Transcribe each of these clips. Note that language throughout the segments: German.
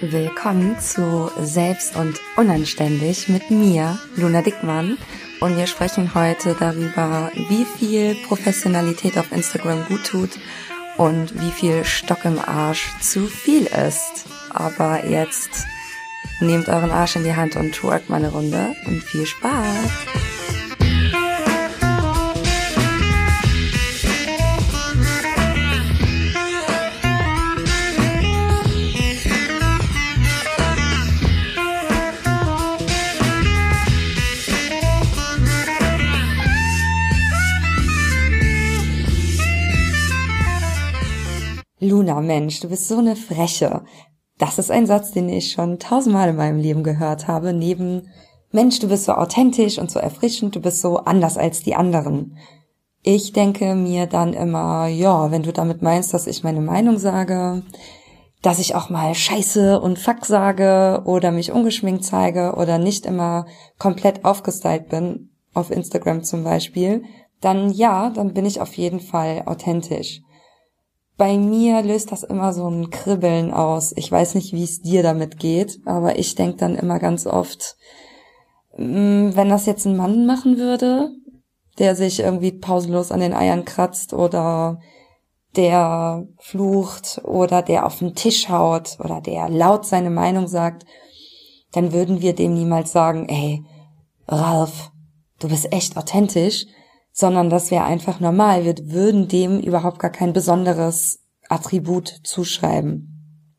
Willkommen zu Selbst und Unanständig mit mir, Luna Dickmann. Und wir sprechen heute darüber, wie viel Professionalität auf Instagram gut tut und wie viel Stock im Arsch zu viel ist. Aber jetzt nehmt euren Arsch in die Hand und twerkt mal eine Runde und viel Spaß! Luna, Mensch, du bist so eine Freche. Das ist ein Satz, den ich schon tausendmal in meinem Leben gehört habe, neben Mensch, du bist so authentisch und so erfrischend, du bist so anders als die anderen. Ich denke mir dann immer, ja, wenn du damit meinst, dass ich meine Meinung sage, dass ich auch mal Scheiße und Fuck sage oder mich ungeschminkt zeige oder nicht immer komplett aufgestylt bin, auf Instagram zum Beispiel, dann ja, dann bin ich auf jeden Fall authentisch bei mir löst das immer so ein Kribbeln aus. Ich weiß nicht, wie es dir damit geht, aber ich denke dann immer ganz oft, mm, wenn das jetzt ein Mann machen würde, der sich irgendwie pausenlos an den Eiern kratzt oder der flucht oder der auf den Tisch haut oder der laut seine Meinung sagt, dann würden wir dem niemals sagen, ey, Ralf, du bist echt authentisch, sondern das wäre einfach normal. Wir würden dem überhaupt gar kein besonderes Attribut zuschreiben.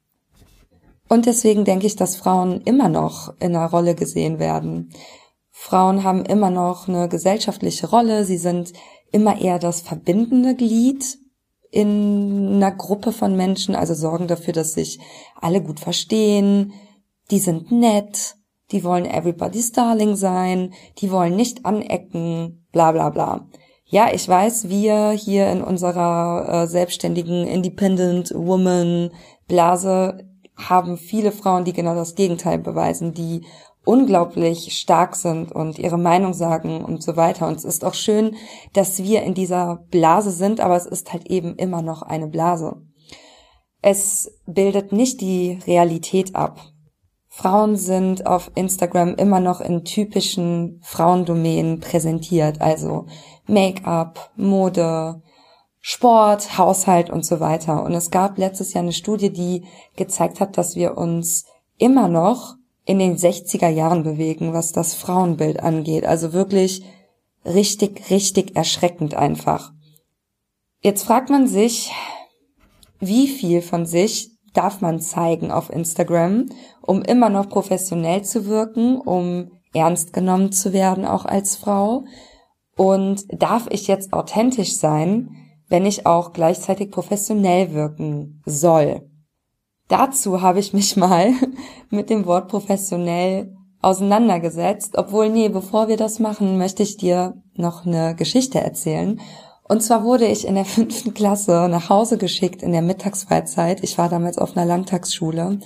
Und deswegen denke ich, dass Frauen immer noch in einer Rolle gesehen werden. Frauen haben immer noch eine gesellschaftliche Rolle. Sie sind immer eher das verbindende Glied in einer Gruppe von Menschen, also sorgen dafür, dass sich alle gut verstehen. Die sind nett. Die wollen everybody's darling sein. Die wollen nicht anecken bla bla bla. Ja, ich weiß, wir hier in unserer äh, selbstständigen Independent Woman Blase haben viele Frauen, die genau das Gegenteil beweisen, die unglaublich stark sind und ihre Meinung sagen und so weiter. Und es ist auch schön, dass wir in dieser Blase sind, aber es ist halt eben immer noch eine Blase. Es bildet nicht die Realität ab. Frauen sind auf Instagram immer noch in typischen Frauendomänen präsentiert, also Make-up, Mode, Sport, Haushalt und so weiter. Und es gab letztes Jahr eine Studie, die gezeigt hat, dass wir uns immer noch in den 60er Jahren bewegen, was das Frauenbild angeht. Also wirklich richtig, richtig erschreckend einfach. Jetzt fragt man sich, wie viel von sich darf man zeigen auf Instagram, um immer noch professionell zu wirken, um ernst genommen zu werden, auch als Frau? Und darf ich jetzt authentisch sein, wenn ich auch gleichzeitig professionell wirken soll? Dazu habe ich mich mal mit dem Wort professionell auseinandergesetzt, obwohl, nee, bevor wir das machen, möchte ich dir noch eine Geschichte erzählen. Und zwar wurde ich in der fünften Klasse nach Hause geschickt in der Mittagsfreizeit. Ich war damals auf einer Langtagsschule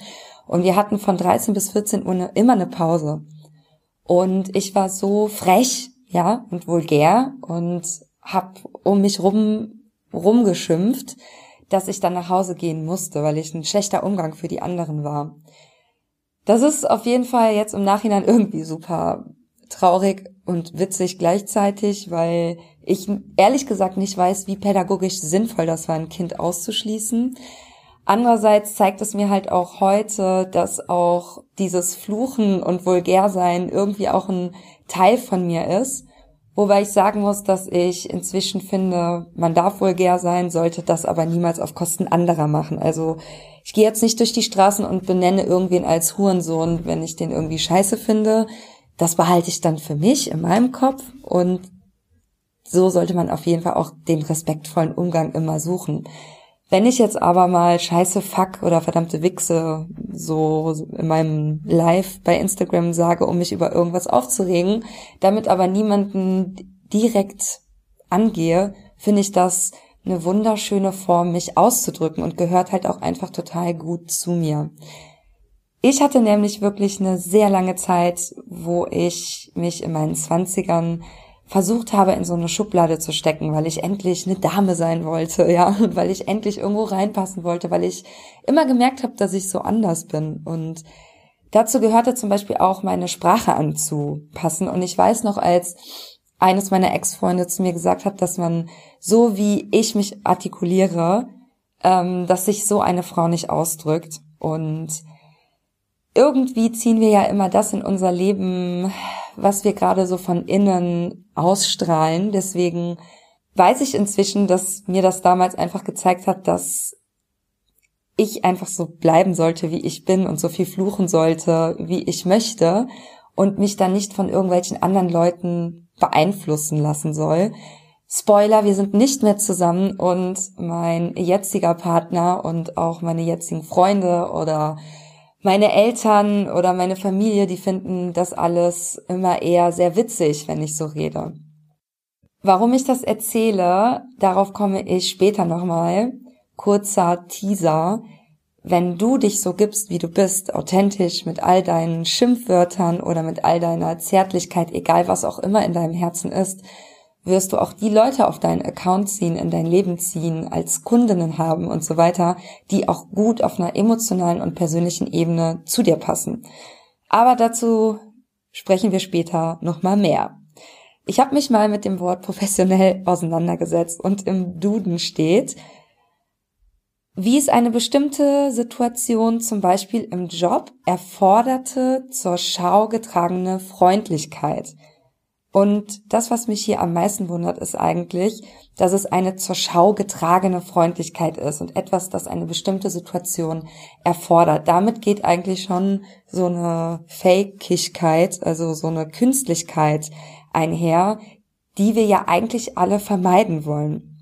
und wir hatten von 13 bis 14 Uhr immer eine Pause. Und ich war so frech, ja, und vulgär und hab um mich rum rumgeschimpft, dass ich dann nach Hause gehen musste, weil ich ein schlechter Umgang für die anderen war. Das ist auf jeden Fall jetzt im Nachhinein irgendwie super traurig und witzig gleichzeitig, weil ich ehrlich gesagt nicht weiß, wie pädagogisch sinnvoll das war, ein Kind auszuschließen. Andererseits zeigt es mir halt auch heute, dass auch dieses Fluchen und Vulgärsein irgendwie auch ein Teil von mir ist. Wobei ich sagen muss, dass ich inzwischen finde, man darf vulgär sein, sollte das aber niemals auf Kosten anderer machen. Also ich gehe jetzt nicht durch die Straßen und benenne irgendwen als Hurensohn, wenn ich den irgendwie scheiße finde das behalte ich dann für mich in meinem Kopf und so sollte man auf jeden Fall auch den respektvollen Umgang immer suchen. Wenn ich jetzt aber mal scheiße Fuck oder verdammte Wichse so in meinem Live bei Instagram sage, um mich über irgendwas aufzuregen, damit aber niemanden direkt angehe, finde ich das eine wunderschöne Form, mich auszudrücken und gehört halt auch einfach total gut zu mir. Ich hatte nämlich wirklich eine sehr lange Zeit, wo ich mich in meinen Zwanzigern versucht habe, in so eine Schublade zu stecken, weil ich endlich eine Dame sein wollte, ja, und weil ich endlich irgendwo reinpassen wollte, weil ich immer gemerkt habe, dass ich so anders bin. Und dazu gehörte zum Beispiel auch meine Sprache anzupassen. Und ich weiß noch, als eines meiner Ex-Freunde zu mir gesagt hat, dass man so wie ich mich artikuliere, ähm, dass sich so eine Frau nicht ausdrückt. Und irgendwie ziehen wir ja immer das in unser Leben, was wir gerade so von innen ausstrahlen. Deswegen weiß ich inzwischen, dass mir das damals einfach gezeigt hat, dass ich einfach so bleiben sollte, wie ich bin und so viel fluchen sollte, wie ich möchte und mich dann nicht von irgendwelchen anderen Leuten beeinflussen lassen soll. Spoiler, wir sind nicht mehr zusammen und mein jetziger Partner und auch meine jetzigen Freunde oder meine Eltern oder meine Familie, die finden das alles immer eher sehr witzig, wenn ich so rede. Warum ich das erzähle, darauf komme ich später nochmal. Kurzer Teaser. Wenn du dich so gibst, wie du bist, authentisch mit all deinen Schimpfwörtern oder mit all deiner Zärtlichkeit, egal was auch immer in deinem Herzen ist, wirst du auch die Leute auf deinen Account ziehen, in dein Leben ziehen, als Kundinnen haben und so weiter, die auch gut auf einer emotionalen und persönlichen Ebene zu dir passen. Aber dazu sprechen wir später nochmal mehr. Ich habe mich mal mit dem Wort professionell auseinandergesetzt und im Duden steht, wie es eine bestimmte Situation zum Beispiel im Job erforderte zur Schau getragene Freundlichkeit – und das, was mich hier am meisten wundert, ist eigentlich, dass es eine zur Schau getragene Freundlichkeit ist und etwas, das eine bestimmte Situation erfordert. Damit geht eigentlich schon so eine Fakigkeit, also so eine Künstlichkeit einher, die wir ja eigentlich alle vermeiden wollen.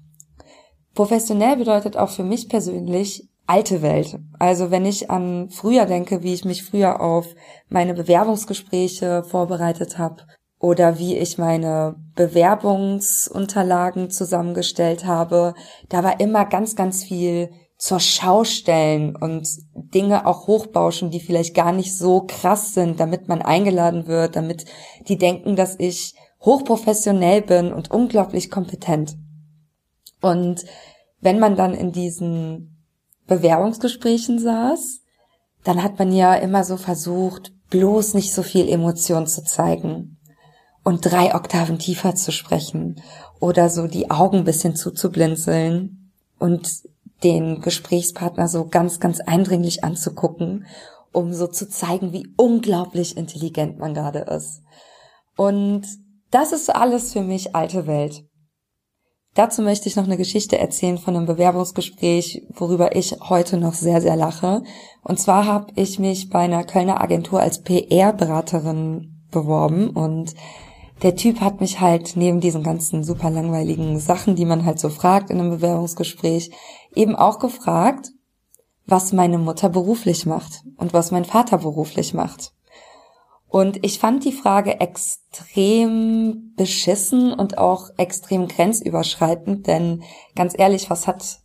Professionell bedeutet auch für mich persönlich alte Welt. Also wenn ich an früher denke, wie ich mich früher auf meine Bewerbungsgespräche vorbereitet habe, oder wie ich meine Bewerbungsunterlagen zusammengestellt habe. Da war immer ganz, ganz viel zur Schau stellen und Dinge auch hochbauschen, die vielleicht gar nicht so krass sind, damit man eingeladen wird, damit die denken, dass ich hochprofessionell bin und unglaublich kompetent. Und wenn man dann in diesen Bewerbungsgesprächen saß, dann hat man ja immer so versucht, bloß nicht so viel Emotion zu zeigen und drei Oktaven tiefer zu sprechen oder so die Augen ein bisschen zuzublinzeln und den Gesprächspartner so ganz, ganz eindringlich anzugucken, um so zu zeigen, wie unglaublich intelligent man gerade ist. Und das ist alles für mich alte Welt. Dazu möchte ich noch eine Geschichte erzählen von einem Bewerbungsgespräch, worüber ich heute noch sehr, sehr lache. Und zwar habe ich mich bei einer Kölner Agentur als PR-Beraterin beworben und der Typ hat mich halt neben diesen ganzen super langweiligen Sachen, die man halt so fragt in einem Bewerbungsgespräch, eben auch gefragt, was meine Mutter beruflich macht und was mein Vater beruflich macht. Und ich fand die Frage extrem beschissen und auch extrem grenzüberschreitend, denn ganz ehrlich, was hat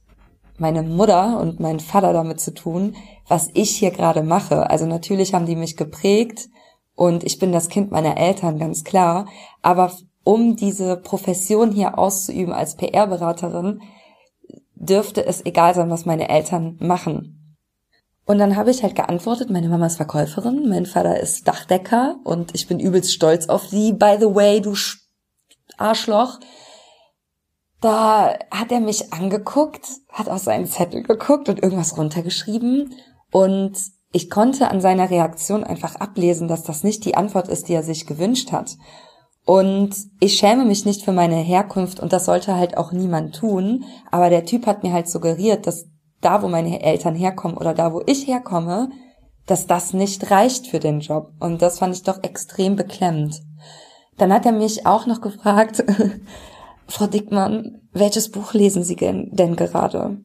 meine Mutter und mein Vater damit zu tun, was ich hier gerade mache? Also natürlich haben die mich geprägt, und ich bin das Kind meiner Eltern, ganz klar. Aber um diese Profession hier auszuüben als PR-Beraterin, dürfte es egal sein, was meine Eltern machen. Und dann habe ich halt geantwortet, meine Mama ist Verkäuferin, mein Vater ist Dachdecker und ich bin übelst stolz auf sie. By the way, du Arschloch. Da hat er mich angeguckt, hat auf seinen Zettel geguckt und irgendwas runtergeschrieben und ich konnte an seiner Reaktion einfach ablesen, dass das nicht die Antwort ist, die er sich gewünscht hat. Und ich schäme mich nicht für meine Herkunft und das sollte halt auch niemand tun. Aber der Typ hat mir halt suggeriert, dass da, wo meine Eltern herkommen oder da, wo ich herkomme, dass das nicht reicht für den Job. Und das fand ich doch extrem beklemmend. Dann hat er mich auch noch gefragt, Frau Dickmann, welches Buch lesen Sie denn gerade?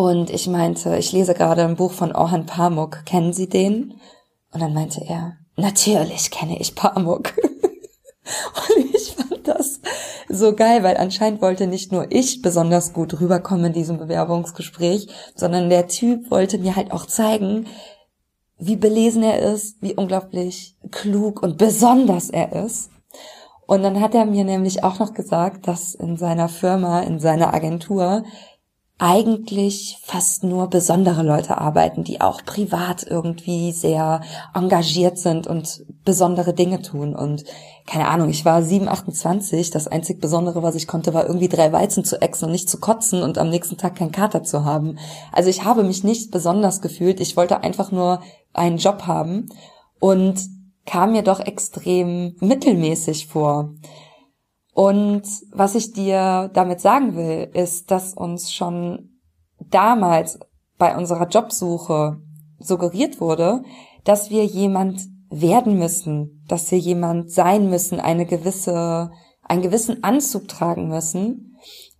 Und ich meinte, ich lese gerade ein Buch von Orhan Pamuk. Kennen Sie den? Und dann meinte er, natürlich kenne ich Pamuk. Und ich fand das so geil, weil anscheinend wollte nicht nur ich besonders gut rüberkommen in diesem Bewerbungsgespräch, sondern der Typ wollte mir halt auch zeigen, wie belesen er ist, wie unglaublich klug und besonders er ist. Und dann hat er mir nämlich auch noch gesagt, dass in seiner Firma, in seiner Agentur eigentlich fast nur besondere Leute arbeiten, die auch privat irgendwie sehr engagiert sind und besondere Dinge tun. Und keine Ahnung, ich war 7, 28, das einzig Besondere, was ich konnte, war irgendwie drei Weizen zu exen und nicht zu kotzen und am nächsten Tag keinen Kater zu haben. Also ich habe mich nicht besonders gefühlt, ich wollte einfach nur einen Job haben und kam mir doch extrem mittelmäßig vor. Und was ich dir damit sagen will, ist, dass uns schon damals bei unserer Jobsuche suggeriert wurde, dass wir jemand werden müssen, dass wir jemand sein müssen, eine gewisse, einen gewissen Anzug tragen müssen,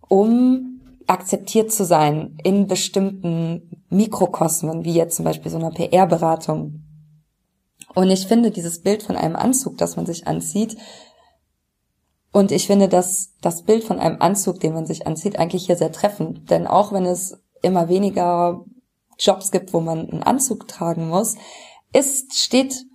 um akzeptiert zu sein in bestimmten Mikrokosmen, wie jetzt zum Beispiel so einer PR-Beratung. Und ich finde dieses Bild von einem Anzug, das man sich anzieht, und ich finde, dass das Bild von einem Anzug, den man sich anzieht, eigentlich hier sehr treffend. Denn auch wenn es immer weniger Jobs gibt, wo man einen Anzug tragen muss, ist, steht,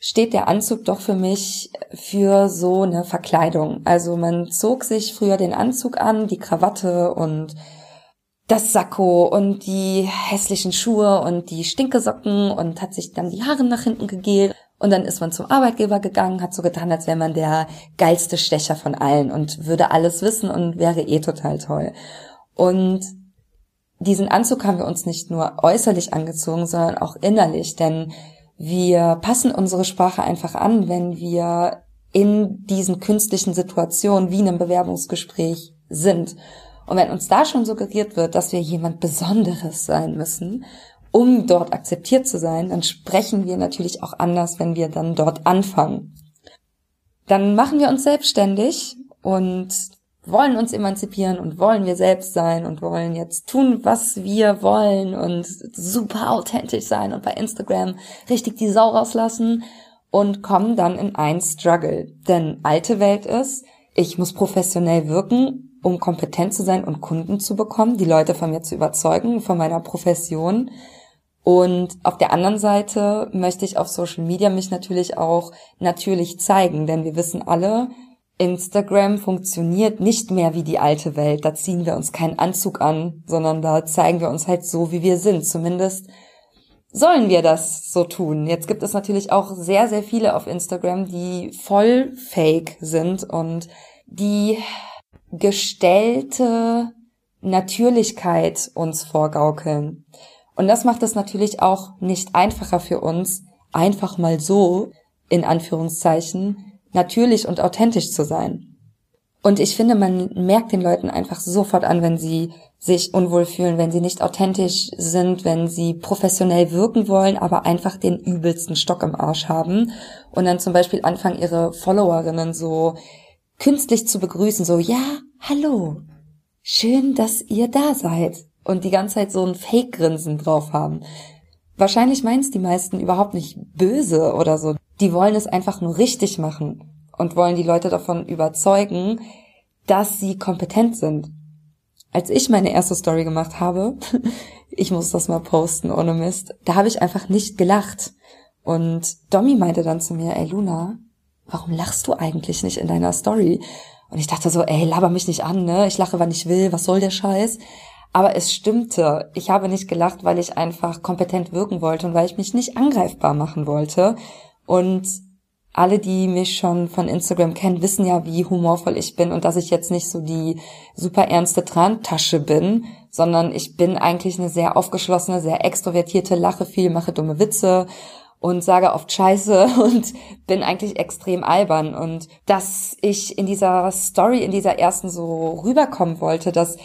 steht der Anzug doch für mich für so eine Verkleidung. Also man zog sich früher den Anzug an, die Krawatte und das Sakko und die hässlichen Schuhe und die Stinkesocken und hat sich dann die Haare nach hinten gegelt und dann ist man zum Arbeitgeber gegangen, hat so getan, als wäre man der geilste Stecher von allen und würde alles wissen und wäre eh total toll. Und diesen Anzug haben wir uns nicht nur äußerlich angezogen, sondern auch innerlich, denn wir passen unsere Sprache einfach an, wenn wir in diesen künstlichen Situationen wie einem Bewerbungsgespräch sind. Und wenn uns da schon suggeriert wird, dass wir jemand Besonderes sein müssen um dort akzeptiert zu sein, dann sprechen wir natürlich auch anders, wenn wir dann dort anfangen. Dann machen wir uns selbstständig und wollen uns emanzipieren und wollen wir selbst sein und wollen jetzt tun, was wir wollen und super authentisch sein und bei Instagram richtig die Sau rauslassen und kommen dann in ein Struggle. Denn alte Welt ist, ich muss professionell wirken, um kompetent zu sein und Kunden zu bekommen, die Leute von mir zu überzeugen, von meiner Profession. Und auf der anderen Seite möchte ich auf Social Media mich natürlich auch natürlich zeigen, denn wir wissen alle, Instagram funktioniert nicht mehr wie die alte Welt. Da ziehen wir uns keinen Anzug an, sondern da zeigen wir uns halt so, wie wir sind. Zumindest sollen wir das so tun. Jetzt gibt es natürlich auch sehr, sehr viele auf Instagram, die voll fake sind und die gestellte Natürlichkeit uns vorgaukeln. Und das macht es natürlich auch nicht einfacher für uns, einfach mal so, in Anführungszeichen, natürlich und authentisch zu sein. Und ich finde, man merkt den Leuten einfach sofort an, wenn sie sich unwohl fühlen, wenn sie nicht authentisch sind, wenn sie professionell wirken wollen, aber einfach den übelsten Stock im Arsch haben und dann zum Beispiel anfangen, ihre Followerinnen so künstlich zu begrüßen, so, ja, hallo, schön, dass ihr da seid und die ganze Zeit so ein Fake-Grinsen drauf haben. Wahrscheinlich meinen es die meisten überhaupt nicht böse oder so. Die wollen es einfach nur richtig machen und wollen die Leute davon überzeugen, dass sie kompetent sind. Als ich meine erste Story gemacht habe, ich muss das mal posten ohne Mist, da habe ich einfach nicht gelacht. Und Domi meinte dann zu mir, ey Luna, warum lachst du eigentlich nicht in deiner Story? Und ich dachte so, ey, laber mich nicht an, ne? Ich lache, wann ich will, was soll der Scheiß? Aber es stimmte. Ich habe nicht gelacht, weil ich einfach kompetent wirken wollte und weil ich mich nicht angreifbar machen wollte. Und alle, die mich schon von Instagram kennen, wissen ja, wie humorvoll ich bin und dass ich jetzt nicht so die super ernste Trantasche bin, sondern ich bin eigentlich eine sehr aufgeschlossene, sehr extrovertierte, lache viel, mache dumme Witze und sage oft Scheiße und bin eigentlich extrem albern. Und dass ich in dieser Story, in dieser ersten so rüberkommen wollte, dass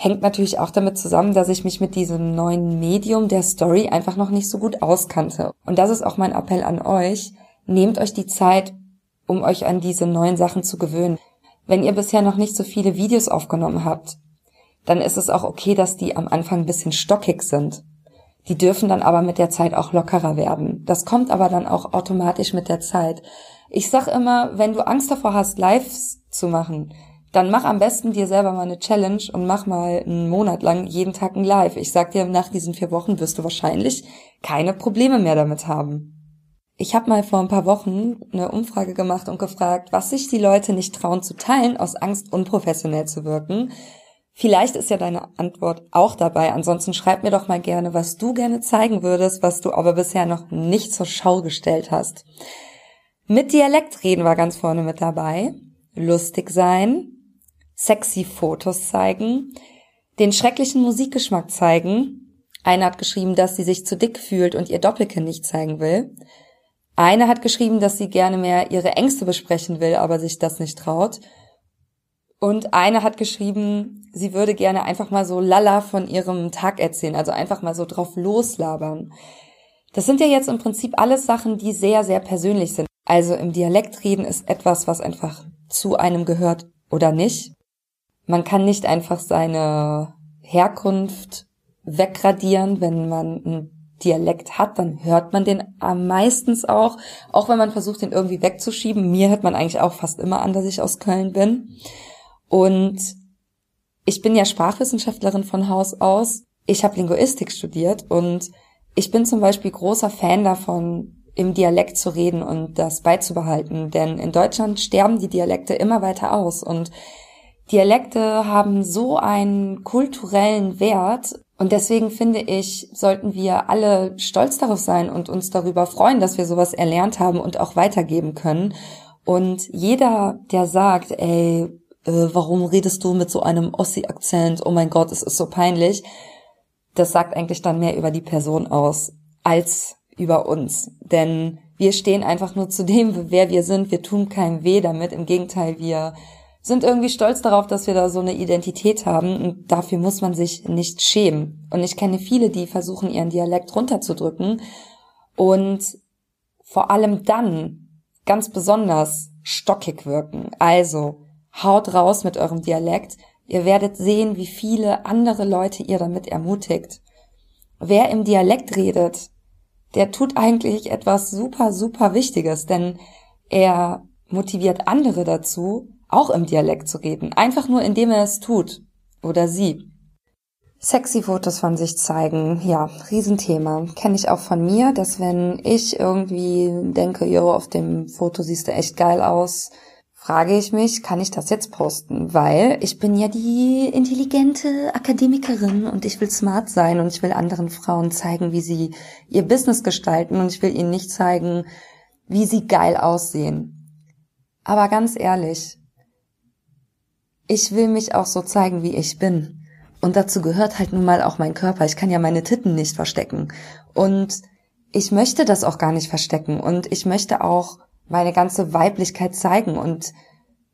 hängt natürlich auch damit zusammen, dass ich mich mit diesem neuen Medium der Story einfach noch nicht so gut auskannte. Und das ist auch mein Appell an euch. Nehmt euch die Zeit, um euch an diese neuen Sachen zu gewöhnen. Wenn ihr bisher noch nicht so viele Videos aufgenommen habt, dann ist es auch okay, dass die am Anfang ein bisschen stockig sind. Die dürfen dann aber mit der Zeit auch lockerer werden. Das kommt aber dann auch automatisch mit der Zeit. Ich sag immer, wenn du Angst davor hast, Lives zu machen, dann mach am besten dir selber mal eine Challenge und mach mal einen Monat lang jeden Tag ein Live. Ich sag dir, nach diesen vier Wochen wirst du wahrscheinlich keine Probleme mehr damit haben. Ich habe mal vor ein paar Wochen eine Umfrage gemacht und gefragt, was sich die Leute nicht trauen zu teilen, aus Angst unprofessionell zu wirken. Vielleicht ist ja deine Antwort auch dabei. Ansonsten schreib mir doch mal gerne, was du gerne zeigen würdest, was du aber bisher noch nicht zur Schau gestellt hast. Mit Dialekt reden war ganz vorne mit dabei. Lustig sein, sexy Fotos zeigen, den schrecklichen Musikgeschmack zeigen. Eine hat geschrieben, dass sie sich zu dick fühlt und ihr Doppelkind nicht zeigen will. Eine hat geschrieben, dass sie gerne mehr ihre Ängste besprechen will, aber sich das nicht traut. Und eine hat geschrieben, sie würde gerne einfach mal so lala von ihrem Tag erzählen, also einfach mal so drauf loslabern. Das sind ja jetzt im Prinzip alles Sachen, die sehr, sehr persönlich sind. Also im Dialekt reden ist etwas, was einfach zu einem gehört oder nicht. Man kann nicht einfach seine Herkunft wegradieren, wenn man ein Dialekt hat, dann hört man den am meistens auch, auch wenn man versucht, den irgendwie wegzuschieben. Mir hört man eigentlich auch fast immer an, dass ich aus Köln bin. Und ich bin ja Sprachwissenschaftlerin von Haus aus. Ich habe Linguistik studiert und ich bin zum Beispiel großer Fan davon, im Dialekt zu reden und das beizubehalten. Denn in Deutschland sterben die Dialekte immer weiter aus und Dialekte haben so einen kulturellen Wert und deswegen finde ich, sollten wir alle stolz darauf sein und uns darüber freuen, dass wir sowas erlernt haben und auch weitergeben können. Und jeder, der sagt, ey, äh, warum redest du mit so einem Ossi-Akzent? Oh mein Gott, es ist so peinlich. Das sagt eigentlich dann mehr über die Person aus als über uns. Denn wir stehen einfach nur zu dem, wer wir sind. Wir tun keinem weh damit. Im Gegenteil, wir sind irgendwie stolz darauf, dass wir da so eine Identität haben und dafür muss man sich nicht schämen. Und ich kenne viele, die versuchen, ihren Dialekt runterzudrücken und vor allem dann ganz besonders stockig wirken. Also haut raus mit eurem Dialekt. Ihr werdet sehen, wie viele andere Leute ihr damit ermutigt. Wer im Dialekt redet, der tut eigentlich etwas super, super Wichtiges, denn er motiviert andere dazu, auch im Dialekt zu reden, einfach nur indem er es tut oder sie. Sexy Fotos von sich zeigen, ja, Riesenthema. Kenne ich auch von mir, dass wenn ich irgendwie denke, jo, auf dem Foto siehst du echt geil aus, frage ich mich, kann ich das jetzt posten? Weil ich bin ja die intelligente Akademikerin und ich will smart sein und ich will anderen Frauen zeigen, wie sie ihr Business gestalten und ich will ihnen nicht zeigen, wie sie geil aussehen. Aber ganz ehrlich, ich will mich auch so zeigen, wie ich bin. Und dazu gehört halt nun mal auch mein Körper. Ich kann ja meine Titten nicht verstecken. Und ich möchte das auch gar nicht verstecken. Und ich möchte auch meine ganze Weiblichkeit zeigen. Und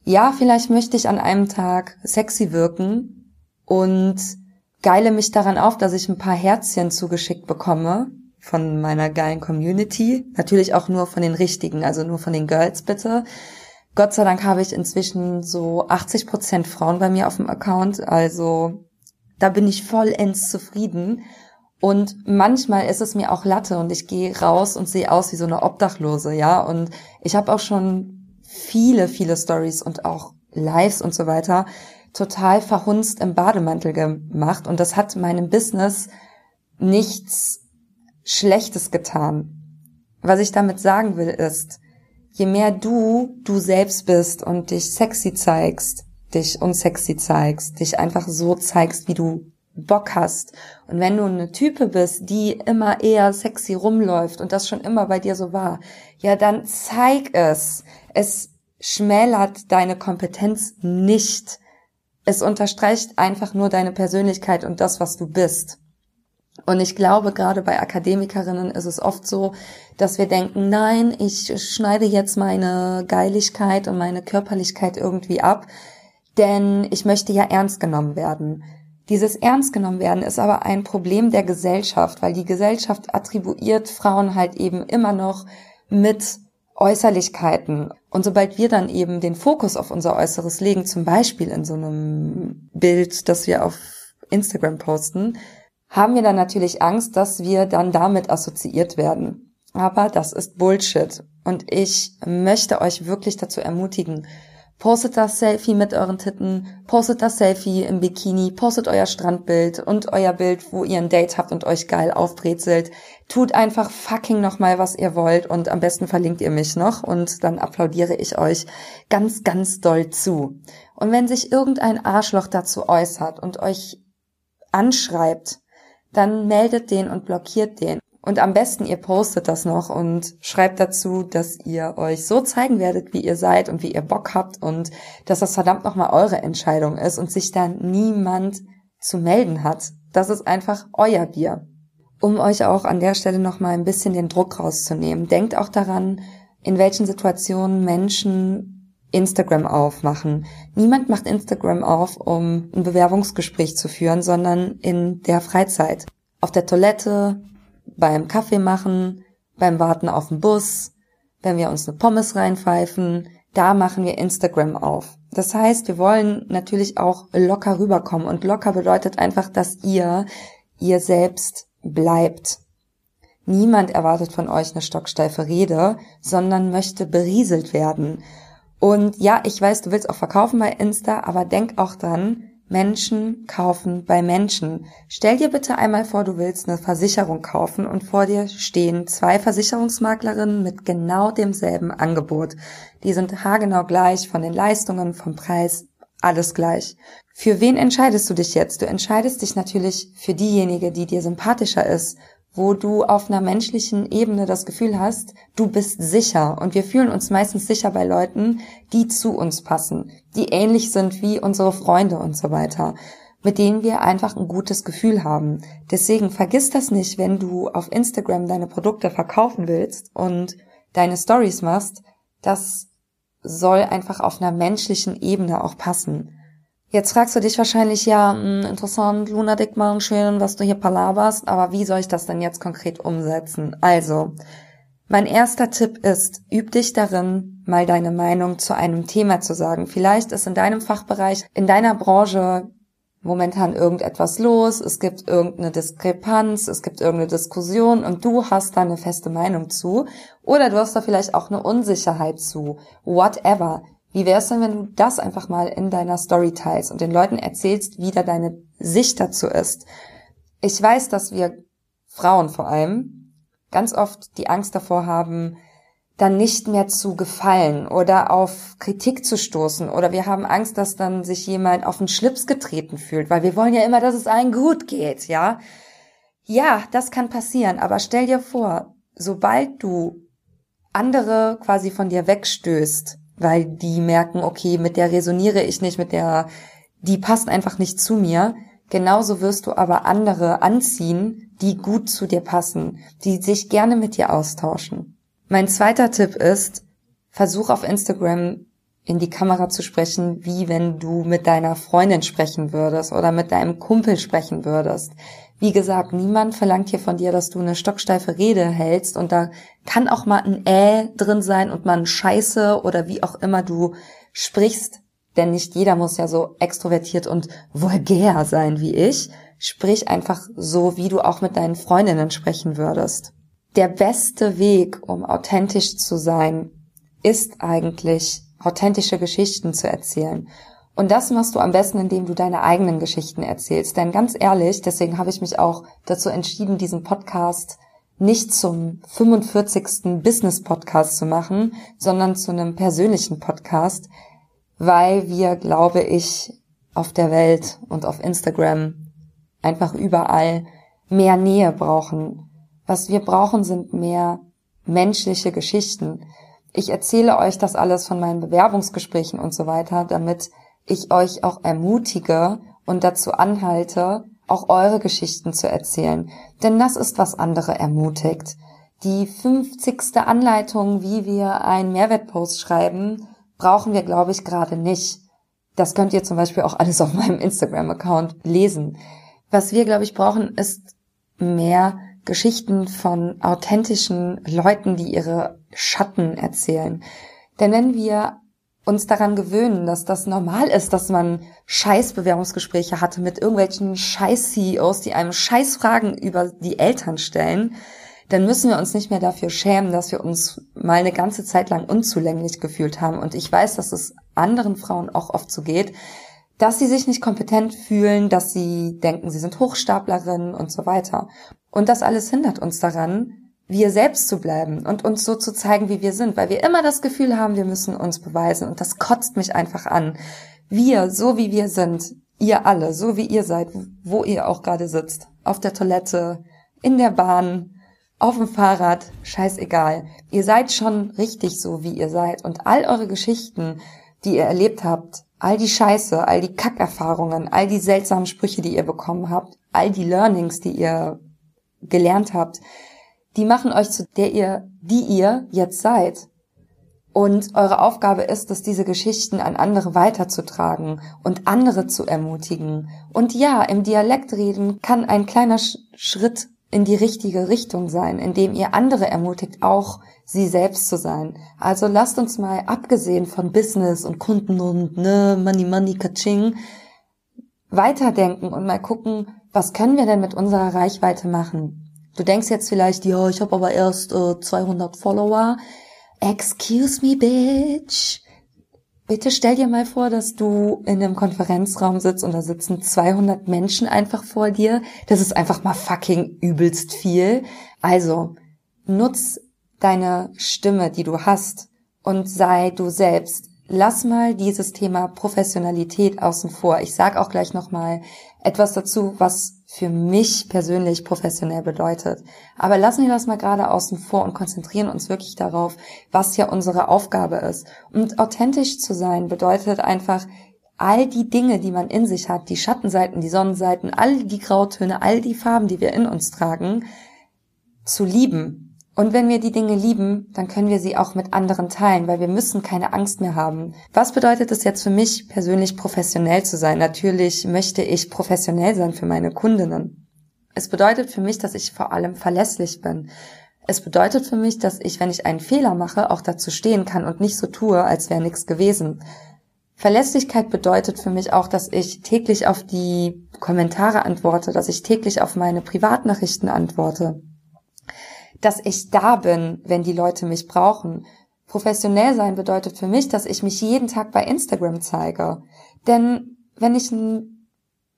ja, vielleicht möchte ich an einem Tag sexy wirken und geile mich daran auf, dass ich ein paar Herzchen zugeschickt bekomme von meiner geilen Community. Natürlich auch nur von den richtigen, also nur von den Girls bitte. Gott sei Dank habe ich inzwischen so 80 Prozent Frauen bei mir auf dem Account. Also da bin ich vollends zufrieden. Und manchmal ist es mir auch Latte und ich gehe raus und sehe aus wie so eine Obdachlose, ja. Und ich habe auch schon viele, viele Stories und auch Lives und so weiter total verhunzt im Bademantel gemacht. Und das hat meinem Business nichts Schlechtes getan. Was ich damit sagen will ist, je mehr du du selbst bist und dich sexy zeigst, dich unsexy zeigst, dich einfach so zeigst, wie du Bock hast. Und wenn du eine Type bist, die immer eher sexy rumläuft und das schon immer bei dir so war, ja, dann zeig es. Es schmälert deine Kompetenz nicht. Es unterstreicht einfach nur deine Persönlichkeit und das, was du bist. Und ich glaube, gerade bei Akademikerinnen ist es oft so, dass wir denken, nein, ich schneide jetzt meine Geiligkeit und meine Körperlichkeit irgendwie ab, denn ich möchte ja ernst genommen werden. Dieses ernst genommen werden ist aber ein Problem der Gesellschaft, weil die Gesellschaft attribuiert Frauen halt eben immer noch mit Äußerlichkeiten. Und sobald wir dann eben den Fokus auf unser Äußeres legen, zum Beispiel in so einem Bild, das wir auf Instagram posten, haben wir dann natürlich Angst, dass wir dann damit assoziiert werden. Aber das ist Bullshit. Und ich möchte euch wirklich dazu ermutigen, Postet das Selfie mit euren Titten, postet das Selfie im Bikini, postet euer Strandbild und euer Bild, wo ihr ein Date habt und euch geil aufbrezelt. Tut einfach fucking nochmal, was ihr wollt und am besten verlinkt ihr mich noch und dann applaudiere ich euch ganz, ganz doll zu. Und wenn sich irgendein Arschloch dazu äußert und euch anschreibt, dann meldet den und blockiert den. Und am besten ihr postet das noch und schreibt dazu, dass ihr euch so zeigen werdet, wie ihr seid und wie ihr Bock habt und dass das verdammt nochmal eure Entscheidung ist und sich dann niemand zu melden hat. Das ist einfach euer Bier. Um euch auch an der Stelle nochmal ein bisschen den Druck rauszunehmen. Denkt auch daran, in welchen Situationen Menschen Instagram aufmachen. Niemand macht Instagram auf, um ein Bewerbungsgespräch zu führen, sondern in der Freizeit. Auf der Toilette, beim Kaffee machen, beim Warten auf den Bus, wenn wir uns eine Pommes reinpfeifen, da machen wir Instagram auf. Das heißt, wir wollen natürlich auch locker rüberkommen und locker bedeutet einfach, dass ihr ihr selbst bleibt. Niemand erwartet von euch eine stocksteife Rede, sondern möchte berieselt werden. Und ja, ich weiß, du willst auch verkaufen bei Insta, aber denk auch dran, Menschen kaufen bei Menschen. Stell dir bitte einmal vor, du willst eine Versicherung kaufen und vor dir stehen zwei Versicherungsmaklerinnen mit genau demselben Angebot. Die sind haargenau gleich von den Leistungen, vom Preis, alles gleich. Für wen entscheidest du dich jetzt? Du entscheidest dich natürlich für diejenige, die dir sympathischer ist wo du auf einer menschlichen Ebene das Gefühl hast, du bist sicher. Und wir fühlen uns meistens sicher bei Leuten, die zu uns passen, die ähnlich sind wie unsere Freunde und so weiter, mit denen wir einfach ein gutes Gefühl haben. Deswegen vergiss das nicht, wenn du auf Instagram deine Produkte verkaufen willst und deine Stories machst, das soll einfach auf einer menschlichen Ebene auch passen. Jetzt fragst du dich wahrscheinlich, ja, mh, hm, interessant, Luna Dickmann, schön, was du hier palaberst, aber wie soll ich das denn jetzt konkret umsetzen? Also, mein erster Tipp ist, üb dich darin, mal deine Meinung zu einem Thema zu sagen. Vielleicht ist in deinem Fachbereich, in deiner Branche momentan irgendetwas los, es gibt irgendeine Diskrepanz, es gibt irgendeine Diskussion und du hast da eine feste Meinung zu oder du hast da vielleicht auch eine Unsicherheit zu. Whatever. Wie wäre es denn, wenn du das einfach mal in deiner Story teilst und den Leuten erzählst, wie da deine Sicht dazu ist? Ich weiß, dass wir Frauen vor allem ganz oft die Angst davor haben, dann nicht mehr zu gefallen oder auf Kritik zu stoßen oder wir haben Angst, dass dann sich jemand auf den Schlips getreten fühlt, weil wir wollen ja immer, dass es allen gut geht, ja? Ja, das kann passieren, aber stell dir vor, sobald du andere quasi von dir wegstößt, weil die merken, okay, mit der resoniere ich nicht, mit der, die passt einfach nicht zu mir. Genauso wirst du aber andere anziehen, die gut zu dir passen, die sich gerne mit dir austauschen. Mein zweiter Tipp ist, versuch auf Instagram in die Kamera zu sprechen, wie wenn du mit deiner Freundin sprechen würdest oder mit deinem Kumpel sprechen würdest. Wie gesagt, niemand verlangt hier von dir, dass du eine stocksteife Rede hältst und da kann auch mal ein Äh drin sein und mal ein Scheiße oder wie auch immer du sprichst, denn nicht jeder muss ja so extrovertiert und vulgär sein wie ich. Sprich einfach so, wie du auch mit deinen Freundinnen sprechen würdest. Der beste Weg, um authentisch zu sein, ist eigentlich authentische Geschichten zu erzählen. Und das machst du am besten, indem du deine eigenen Geschichten erzählst. Denn ganz ehrlich, deswegen habe ich mich auch dazu entschieden, diesen Podcast nicht zum 45. Business-Podcast zu machen, sondern zu einem persönlichen Podcast, weil wir, glaube ich, auf der Welt und auf Instagram einfach überall mehr Nähe brauchen. Was wir brauchen, sind mehr menschliche Geschichten. Ich erzähle euch das alles von meinen Bewerbungsgesprächen und so weiter, damit ich euch auch ermutige und dazu anhalte, auch eure Geschichten zu erzählen. Denn das ist, was andere ermutigt. Die 50. Anleitung, wie wir einen Mehrwertpost schreiben, brauchen wir, glaube ich, gerade nicht. Das könnt ihr zum Beispiel auch alles auf meinem Instagram-Account lesen. Was wir, glaube ich, brauchen, ist mehr Geschichten von authentischen Leuten, die ihre Schatten erzählen. Denn wenn wir uns daran gewöhnen, dass das normal ist, dass man Scheißbewerbungsgespräche hatte mit irgendwelchen Scheiß-CEOs, die einem Scheißfragen über die Eltern stellen, dann müssen wir uns nicht mehr dafür schämen, dass wir uns mal eine ganze Zeit lang unzulänglich gefühlt haben. Und ich weiß, dass es anderen Frauen auch oft so geht, dass sie sich nicht kompetent fühlen, dass sie denken, sie sind Hochstaplerinnen und so weiter. Und das alles hindert uns daran, wir selbst zu bleiben und uns so zu zeigen, wie wir sind, weil wir immer das Gefühl haben, wir müssen uns beweisen und das kotzt mich einfach an. Wir, so wie wir sind, ihr alle, so wie ihr seid, wo ihr auch gerade sitzt, auf der Toilette, in der Bahn, auf dem Fahrrad, scheißegal. Ihr seid schon richtig so, wie ihr seid und all eure Geschichten, die ihr erlebt habt, all die Scheiße, all die Kackerfahrungen, all die seltsamen Sprüche, die ihr bekommen habt, all die Learnings, die ihr gelernt habt, die machen euch zu der ihr, die ihr jetzt seid. Und eure Aufgabe ist es, diese Geschichten an andere weiterzutragen und andere zu ermutigen. Und ja, im Dialekt reden kann ein kleiner Schritt in die richtige Richtung sein, indem ihr andere ermutigt, auch sie selbst zu sein. Also lasst uns mal, abgesehen von Business und Kunden und ne, Money, Money, Kaching, weiterdenken und mal gucken, was können wir denn mit unserer Reichweite machen? Du denkst jetzt vielleicht, ja, ich habe aber erst äh, 200 Follower. Excuse me, bitch. Bitte stell dir mal vor, dass du in einem Konferenzraum sitzt und da sitzen 200 Menschen einfach vor dir. Das ist einfach mal fucking übelst viel. Also, nutz deine Stimme, die du hast und sei du selbst. Lass mal dieses Thema Professionalität außen vor. Ich sag auch gleich noch mal etwas dazu, was für mich persönlich professionell bedeutet. Aber lassen wir das mal gerade außen vor und konzentrieren uns wirklich darauf, was ja unsere Aufgabe ist. Und authentisch zu sein bedeutet einfach, all die Dinge, die man in sich hat, die Schattenseiten, die Sonnenseiten, all die Grautöne, all die Farben, die wir in uns tragen, zu lieben und wenn wir die Dinge lieben, dann können wir sie auch mit anderen teilen, weil wir müssen keine Angst mehr haben. Was bedeutet es jetzt für mich persönlich professionell zu sein? Natürlich möchte ich professionell sein für meine Kundinnen. Es bedeutet für mich, dass ich vor allem verlässlich bin. Es bedeutet für mich, dass ich, wenn ich einen Fehler mache, auch dazu stehen kann und nicht so tue, als wäre nichts gewesen. Verlässlichkeit bedeutet für mich auch, dass ich täglich auf die Kommentare antworte, dass ich täglich auf meine Privatnachrichten antworte dass ich da bin, wenn die Leute mich brauchen. Professionell sein bedeutet für mich, dass ich mich jeden Tag bei Instagram zeige. Denn wenn ich einen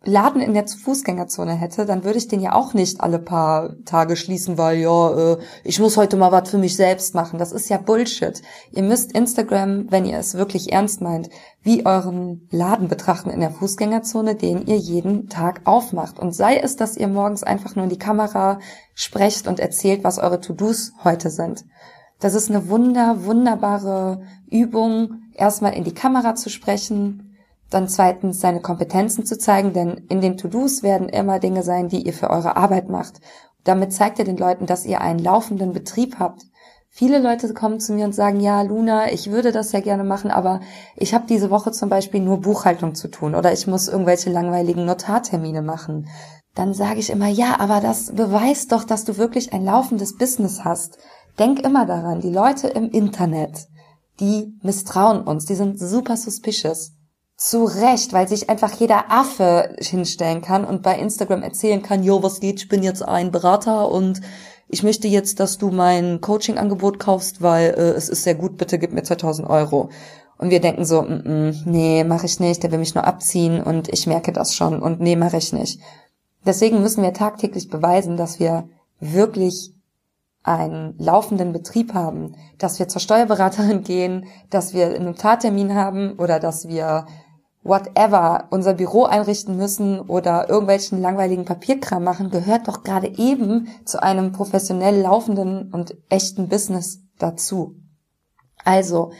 Laden in der Fußgängerzone hätte, dann würde ich den ja auch nicht alle paar Tage schließen, weil ja, äh, ich muss heute mal was für mich selbst machen. Das ist ja Bullshit. Ihr müsst Instagram, wenn ihr es wirklich ernst meint, wie euren Laden betrachten in der Fußgängerzone, den ihr jeden Tag aufmacht. Und sei es, dass ihr morgens einfach nur in die Kamera sprecht und erzählt, was eure To-Dos heute sind. Das ist eine wunder, wunderbare Übung, erstmal in die Kamera zu sprechen, dann zweitens seine Kompetenzen zu zeigen, denn in den To-Dos werden immer Dinge sein, die ihr für eure Arbeit macht. Damit zeigt ihr den Leuten, dass ihr einen laufenden Betrieb habt. Viele Leute kommen zu mir und sagen, ja, Luna, ich würde das ja gerne machen, aber ich habe diese Woche zum Beispiel nur Buchhaltung zu tun oder ich muss irgendwelche langweiligen Notartermine machen. Dann sage ich immer, ja, aber das beweist doch, dass du wirklich ein laufendes Business hast. Denk immer daran, die Leute im Internet, die misstrauen uns, die sind super suspicious. Zu Recht, weil sich einfach jeder Affe hinstellen kann und bei Instagram erzählen kann, jo, was geht, ich bin jetzt ein Berater und ich möchte jetzt, dass du mein Coaching-Angebot kaufst, weil äh, es ist sehr gut, bitte gib mir 2000 Euro. Und wir denken so, mm -mm, nee, mache ich nicht, der will mich nur abziehen und ich merke das schon und nee, mache ich nicht. Deswegen müssen wir tagtäglich beweisen, dass wir wirklich einen laufenden Betrieb haben, dass wir zur Steuerberaterin gehen, dass wir einen Notartermin haben oder dass wir whatever unser Büro einrichten müssen oder irgendwelchen langweiligen Papierkram machen, gehört doch gerade eben zu einem professionell laufenden und echten Business dazu. Also,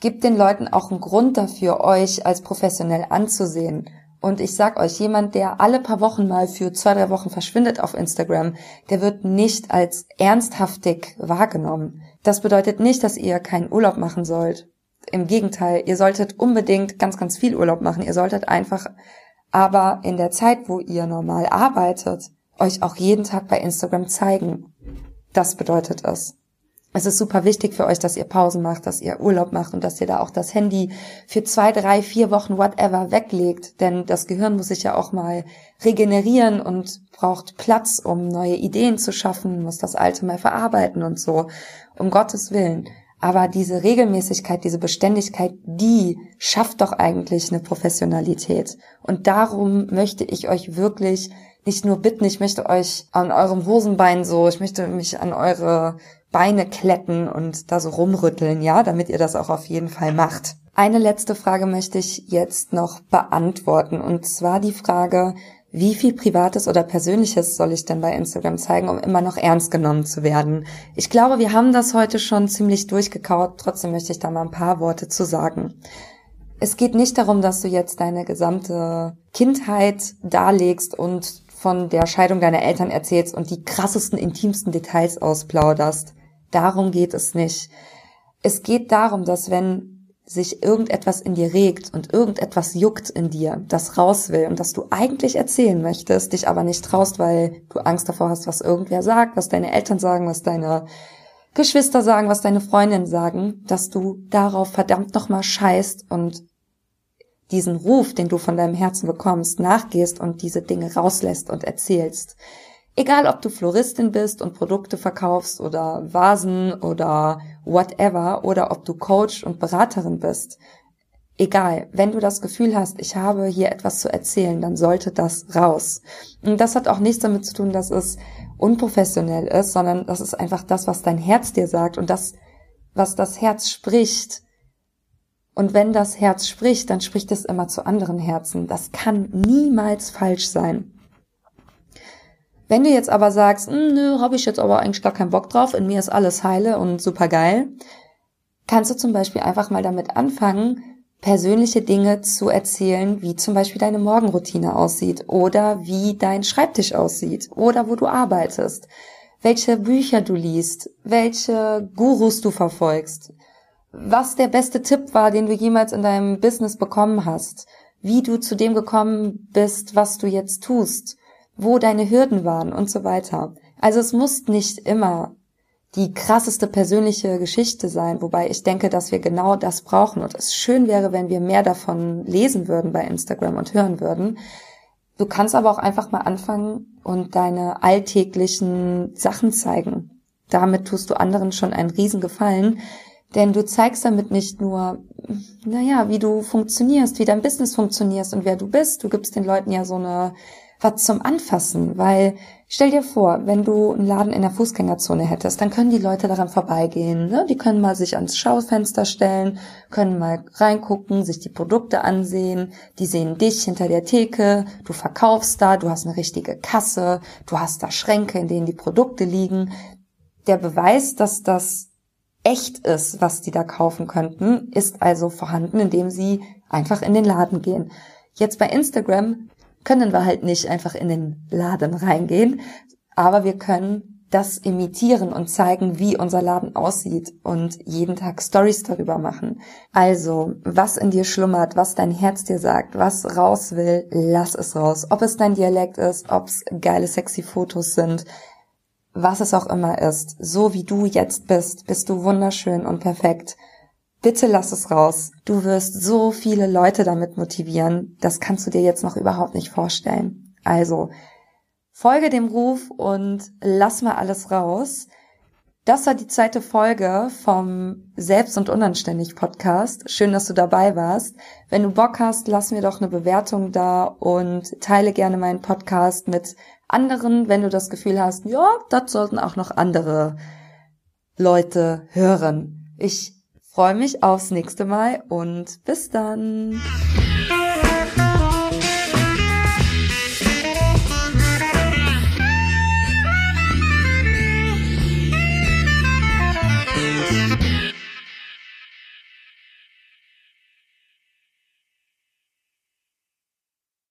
gebt den Leuten auch einen Grund dafür, euch als professionell anzusehen. Und ich sag euch, jemand, der alle paar Wochen mal für zwei, drei Wochen verschwindet auf Instagram, der wird nicht als ernsthaftig wahrgenommen. Das bedeutet nicht, dass ihr keinen Urlaub machen sollt im Gegenteil, ihr solltet unbedingt ganz, ganz viel Urlaub machen. Ihr solltet einfach aber in der Zeit, wo ihr normal arbeitet, euch auch jeden Tag bei Instagram zeigen. Das bedeutet es. es ist super wichtig für euch, dass ihr Pausen macht, dass ihr Urlaub macht und dass ihr da auch das Handy für zwei, drei, vier Wochen, whatever, weglegt. Denn das Gehirn muss sich ja auch mal regenerieren und braucht Platz, um neue Ideen zu schaffen, muss das Alte mal verarbeiten und so. Um Gottes Willen. Aber diese Regelmäßigkeit, diese Beständigkeit, die schafft doch eigentlich eine Professionalität. Und darum möchte ich euch wirklich nicht nur bitten, ich möchte euch an eurem Hosenbein so, ich möchte mich an eure Beine kletten und da so rumrütteln, ja, damit ihr das auch auf jeden Fall macht. Eine letzte Frage möchte ich jetzt noch beantworten und zwar die Frage, wie viel Privates oder Persönliches soll ich denn bei Instagram zeigen, um immer noch ernst genommen zu werden? Ich glaube, wir haben das heute schon ziemlich durchgekaut, trotzdem möchte ich da mal ein paar Worte zu sagen. Es geht nicht darum, dass du jetzt deine gesamte Kindheit darlegst und von der Scheidung deiner Eltern erzählst und die krassesten, intimsten Details ausplauderst. Darum geht es nicht. Es geht darum, dass wenn sich irgendetwas in dir regt und irgendetwas juckt in dir, das raus will und das du eigentlich erzählen möchtest, dich aber nicht traust, weil du Angst davor hast, was irgendwer sagt, was deine Eltern sagen, was deine Geschwister sagen, was deine Freundinnen sagen, dass du darauf verdammt nochmal scheißt und diesen Ruf, den du von deinem Herzen bekommst, nachgehst und diese Dinge rauslässt und erzählst. Egal, ob du Floristin bist und Produkte verkaufst oder Vasen oder whatever oder ob du Coach und Beraterin bist. Egal, wenn du das Gefühl hast, ich habe hier etwas zu erzählen, dann sollte das raus. Und das hat auch nichts damit zu tun, dass es unprofessionell ist, sondern das ist einfach das, was dein Herz dir sagt und das, was das Herz spricht. Und wenn das Herz spricht, dann spricht es immer zu anderen Herzen. Das kann niemals falsch sein. Wenn du jetzt aber sagst, hm, nö, habe ich jetzt aber eigentlich gar keinen Bock drauf, in mir ist alles heile und super geil, kannst du zum Beispiel einfach mal damit anfangen, persönliche Dinge zu erzählen, wie zum Beispiel deine Morgenroutine aussieht oder wie dein Schreibtisch aussieht oder wo du arbeitest, welche Bücher du liest, welche Gurus du verfolgst, was der beste Tipp war, den du jemals in deinem Business bekommen hast, wie du zu dem gekommen bist, was du jetzt tust wo deine Hürden waren und so weiter. Also es muss nicht immer die krasseste persönliche Geschichte sein, wobei ich denke, dass wir genau das brauchen und es schön wäre, wenn wir mehr davon lesen würden bei Instagram und hören würden. Du kannst aber auch einfach mal anfangen und deine alltäglichen Sachen zeigen. Damit tust du anderen schon einen Riesengefallen, denn du zeigst damit nicht nur, naja, wie du funktionierst, wie dein Business funktionierst und wer du bist. Du gibst den Leuten ja so eine was zum Anfassen, weil stell dir vor, wenn du einen Laden in der Fußgängerzone hättest, dann können die Leute daran vorbeigehen, ne? die können mal sich ans Schaufenster stellen, können mal reingucken, sich die Produkte ansehen, die sehen dich hinter der Theke, du verkaufst da, du hast eine richtige Kasse, du hast da Schränke, in denen die Produkte liegen. Der Beweis, dass das echt ist, was die da kaufen könnten, ist also vorhanden, indem sie einfach in den Laden gehen. Jetzt bei Instagram können wir halt nicht einfach in den Laden reingehen, aber wir können das imitieren und zeigen, wie unser Laden aussieht und jeden Tag Stories darüber machen. Also, was in dir schlummert, was dein Herz dir sagt, was raus will, lass es raus. Ob es dein Dialekt ist, ob es geile, sexy Fotos sind, was es auch immer ist. So wie du jetzt bist, bist du wunderschön und perfekt. Bitte lass es raus. Du wirst so viele Leute damit motivieren. Das kannst du dir jetzt noch überhaupt nicht vorstellen. Also, folge dem Ruf und lass mal alles raus. Das war die zweite Folge vom Selbst und Unanständig Podcast. Schön, dass du dabei warst. Wenn du Bock hast, lass mir doch eine Bewertung da und teile gerne meinen Podcast mit anderen, wenn du das Gefühl hast, ja, das sollten auch noch andere Leute hören. Ich freue mich aufs nächste Mal und bis dann.